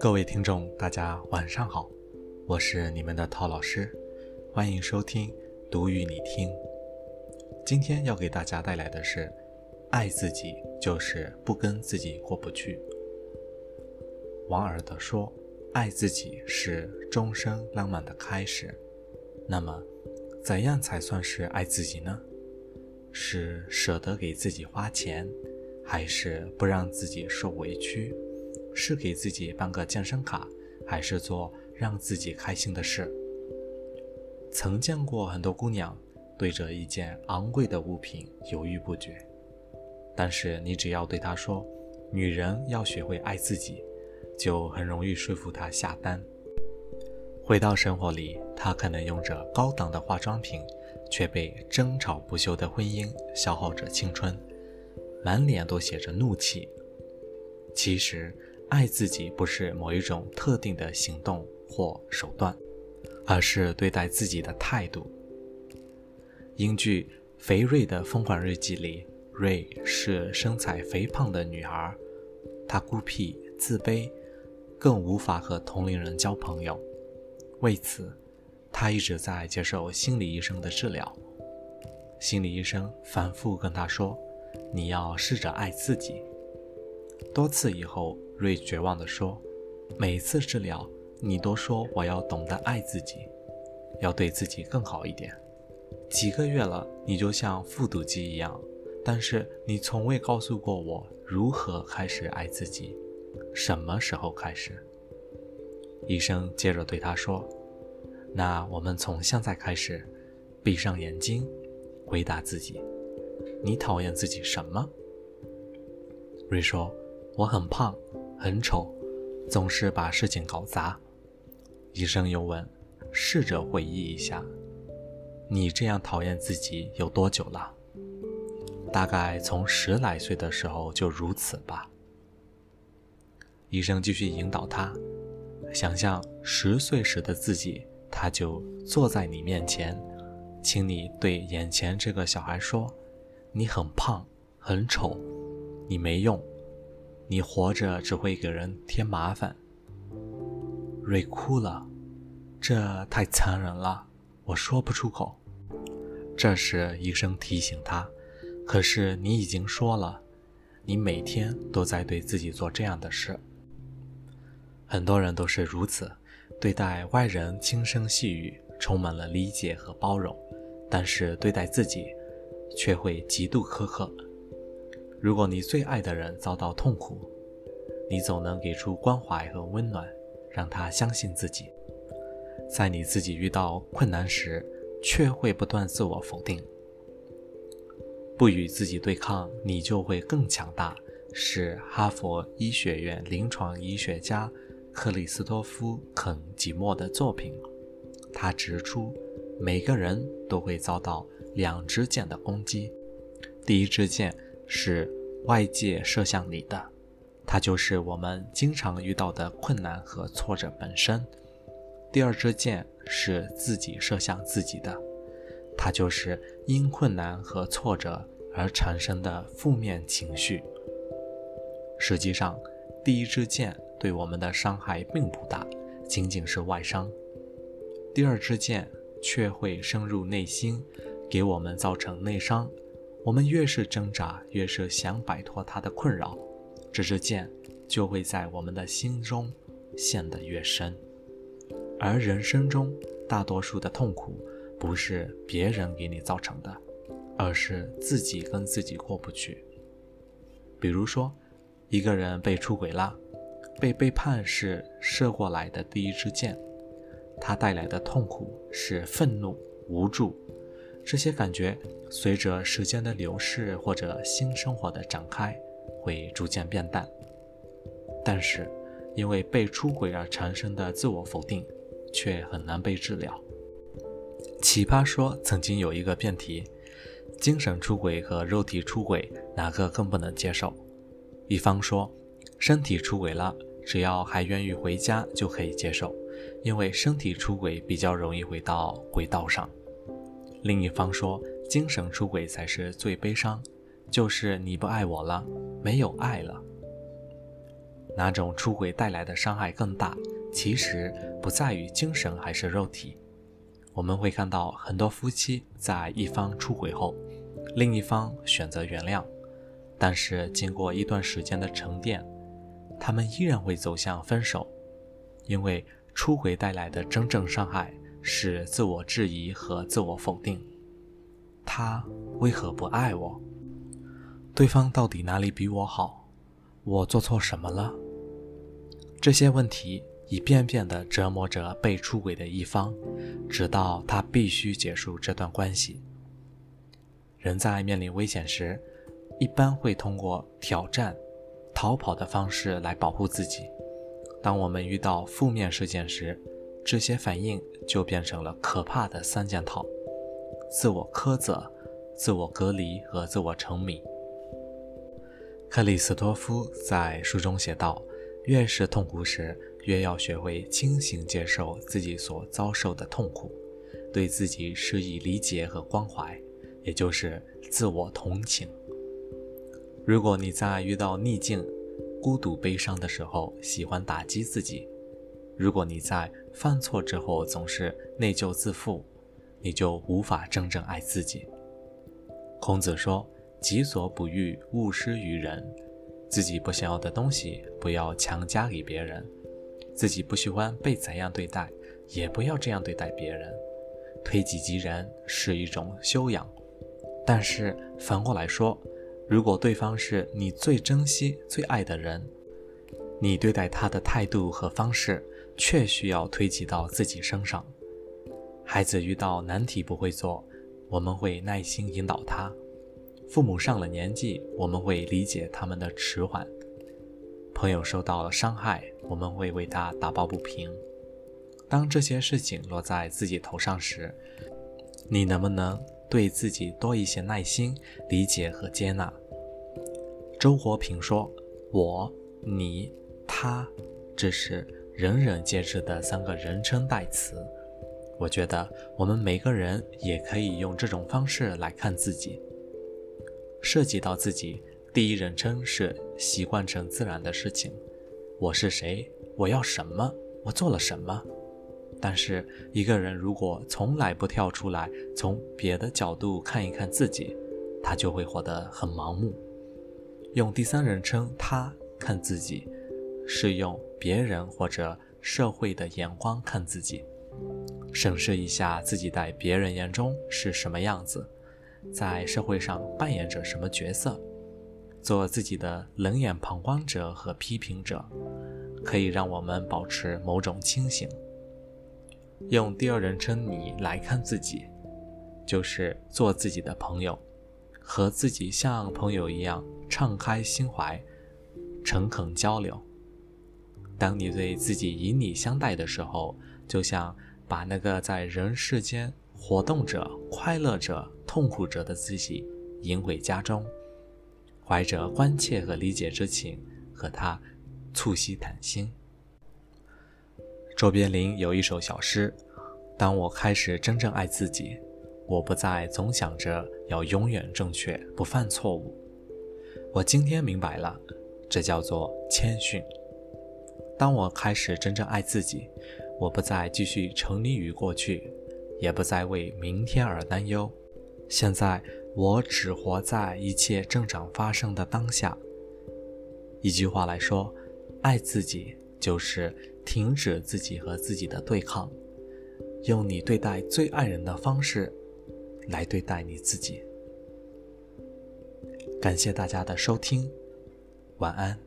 各位听众，大家晚上好，我是你们的陶老师，欢迎收听读与你听。今天要给大家带来的是，爱自己就是不跟自己过不去。王尔德说，爱自己是终生浪漫的开始。那么，怎样才算是爱自己呢？是舍得给自己花钱，还是不让自己受委屈？是给自己办个健身卡，还是做让自己开心的事？曾见过很多姑娘对着一件昂贵的物品犹豫不决，但是你只要对她说“女人要学会爱自己”，就很容易说服她下单。回到生活里，她可能用着高档的化妆品，却被争吵不休的婚姻消耗着青春，满脸都写着怒气。其实。爱自己不是某一种特定的行动或手段，而是对待自己的态度。英剧《肥瑞的疯狂日记》里，瑞是身材肥胖的女孩，她孤僻自卑，更无法和同龄人交朋友。为此，他一直在接受心理医生的治疗。心理医生反复跟他说：“你要试着爱自己。”多次以后。瑞绝望地说：“每次治疗，你都说我要懂得爱自己，要对自己更好一点。几个月了，你就像复读机一样，但是你从未告诉过我如何开始爱自己，什么时候开始？”医生接着对他说：“那我们从现在开始，闭上眼睛，回答自己，你讨厌自己什么？”瑞说：“我很胖。”很丑，总是把事情搞砸。医生又问：“试着回忆一下，你这样讨厌自己有多久了？大概从十来岁的时候就如此吧。”医生继续引导他，想象十岁时的自己，他就坐在你面前，请你对眼前这个小孩说：“你很胖，很丑，你没用。”你活着只会给人添麻烦。瑞哭了，这太残忍了，我说不出口。这时医生提醒他：“可是你已经说了，你每天都在对自己做这样的事。”很多人都是如此，对待外人轻声细语，充满了理解和包容，但是对待自己，却会极度苛刻。如果你最爱的人遭到痛苦，你总能给出关怀和温暖，让他相信自己。在你自己遇到困难时，却会不断自我否定，不与自己对抗，你就会更强大。是哈佛医学院临床医学家克里斯托夫·肯吉莫的作品。他指出，每个人都会遭到两支箭的攻击，第一支箭。是外界射向你的，它就是我们经常遇到的困难和挫折本身。第二支箭是自己射向自己的，它就是因困难和挫折而产生的负面情绪。实际上，第一支箭对我们的伤害并不大，仅仅是外伤；第二支箭却会深入内心，给我们造成内伤。我们越是挣扎，越是想摆脱它的困扰，这支箭就会在我们的心中陷得越深。而人生中大多数的痛苦，不是别人给你造成的，而是自己跟自己过不去。比如说，一个人被出轨了，被背叛是射过来的第一支箭，它带来的痛苦是愤怒、无助。这些感觉随着时间的流逝或者新生活的展开，会逐渐变淡。但是，因为被出轨而产生的自我否定，却很难被治疗。奇葩说曾经有一个辩题：精神出轨和肉体出轨哪个更不能接受？一方说，身体出轨了，只要还愿意回家就可以接受，因为身体出轨比较容易回到轨道上。另一方说，精神出轨才是最悲伤，就是你不爱我了，没有爱了。哪种出轨带来的伤害更大？其实不在于精神还是肉体。我们会看到很多夫妻在一方出轨后，另一方选择原谅，但是经过一段时间的沉淀，他们依然会走向分手，因为出轨带来的真正伤害是自我质疑和自我否定。他为何不爱我？对方到底哪里比我好？我做错什么了？这些问题一遍遍地折磨着被出轨的一方，直到他必须结束这段关系。人在面临危险时，一般会通过挑战、逃跑的方式来保护自己。当我们遇到负面事件时，这些反应就变成了可怕的三件套：自我苛责、自我隔离和自我沉迷。克里斯托夫在书中写道：“越是痛苦时，越要学会清醒接受自己所遭受的痛苦，对自己施以理解和关怀，也就是自我同情。如果你在遇到逆境、孤独、悲伤的时候喜欢打击自己，如果你在犯错之后总是内疚自负，你就无法真正爱自己。”孔子说。己所不欲，勿施于人。自己不想要的东西，不要强加给别人；自己不喜欢被怎样对待，也不要这样对待别人。推己及人是一种修养，但是反过来说，如果对方是你最珍惜、最爱的人，你对待他的态度和方式，却需要推及到自己身上。孩子遇到难题不会做，我们会耐心引导他。父母上了年纪，我们会理解他们的迟缓；朋友受到了伤害，我们会为他打抱不平。当这些事情落在自己头上时，你能不能对自己多一些耐心、理解和接纳？周国平说：“我、你、他，这是人人皆知的三个人称代词。”我觉得我们每个人也可以用这种方式来看自己。涉及到自己，第一人称是习惯成自然的事情。我是谁？我要什么？我做了什么？但是一个人如果从来不跳出来，从别的角度看一看自己，他就会活得很盲目。用第三人称他看自己，是用别人或者社会的眼光看自己，审视一下自己在别人眼中是什么样子。在社会上扮演着什么角色？做自己的冷眼旁观者和批评者，可以让我们保持某种清醒。用第二人称你来看自己，就是做自己的朋友，和自己像朋友一样敞开心怀，诚恳交流。当你对自己以你相待的时候，就像把那个在人世间。活动着、快乐着、痛苦着的自己迎回家中，怀着关切和理解之情和他促膝谈心。周别林有一首小诗：“当我开始真正爱自己，我不再总想着要永远正确，不犯错误。我今天明白了，这叫做谦逊。当我开始真正爱自己，我不再继续沉溺于过去。”也不再为明天而担忧。现在我只活在一切正常发生的当下。一句话来说，爱自己就是停止自己和自己的对抗，用你对待最爱人的方式来对待你自己。感谢大家的收听，晚安。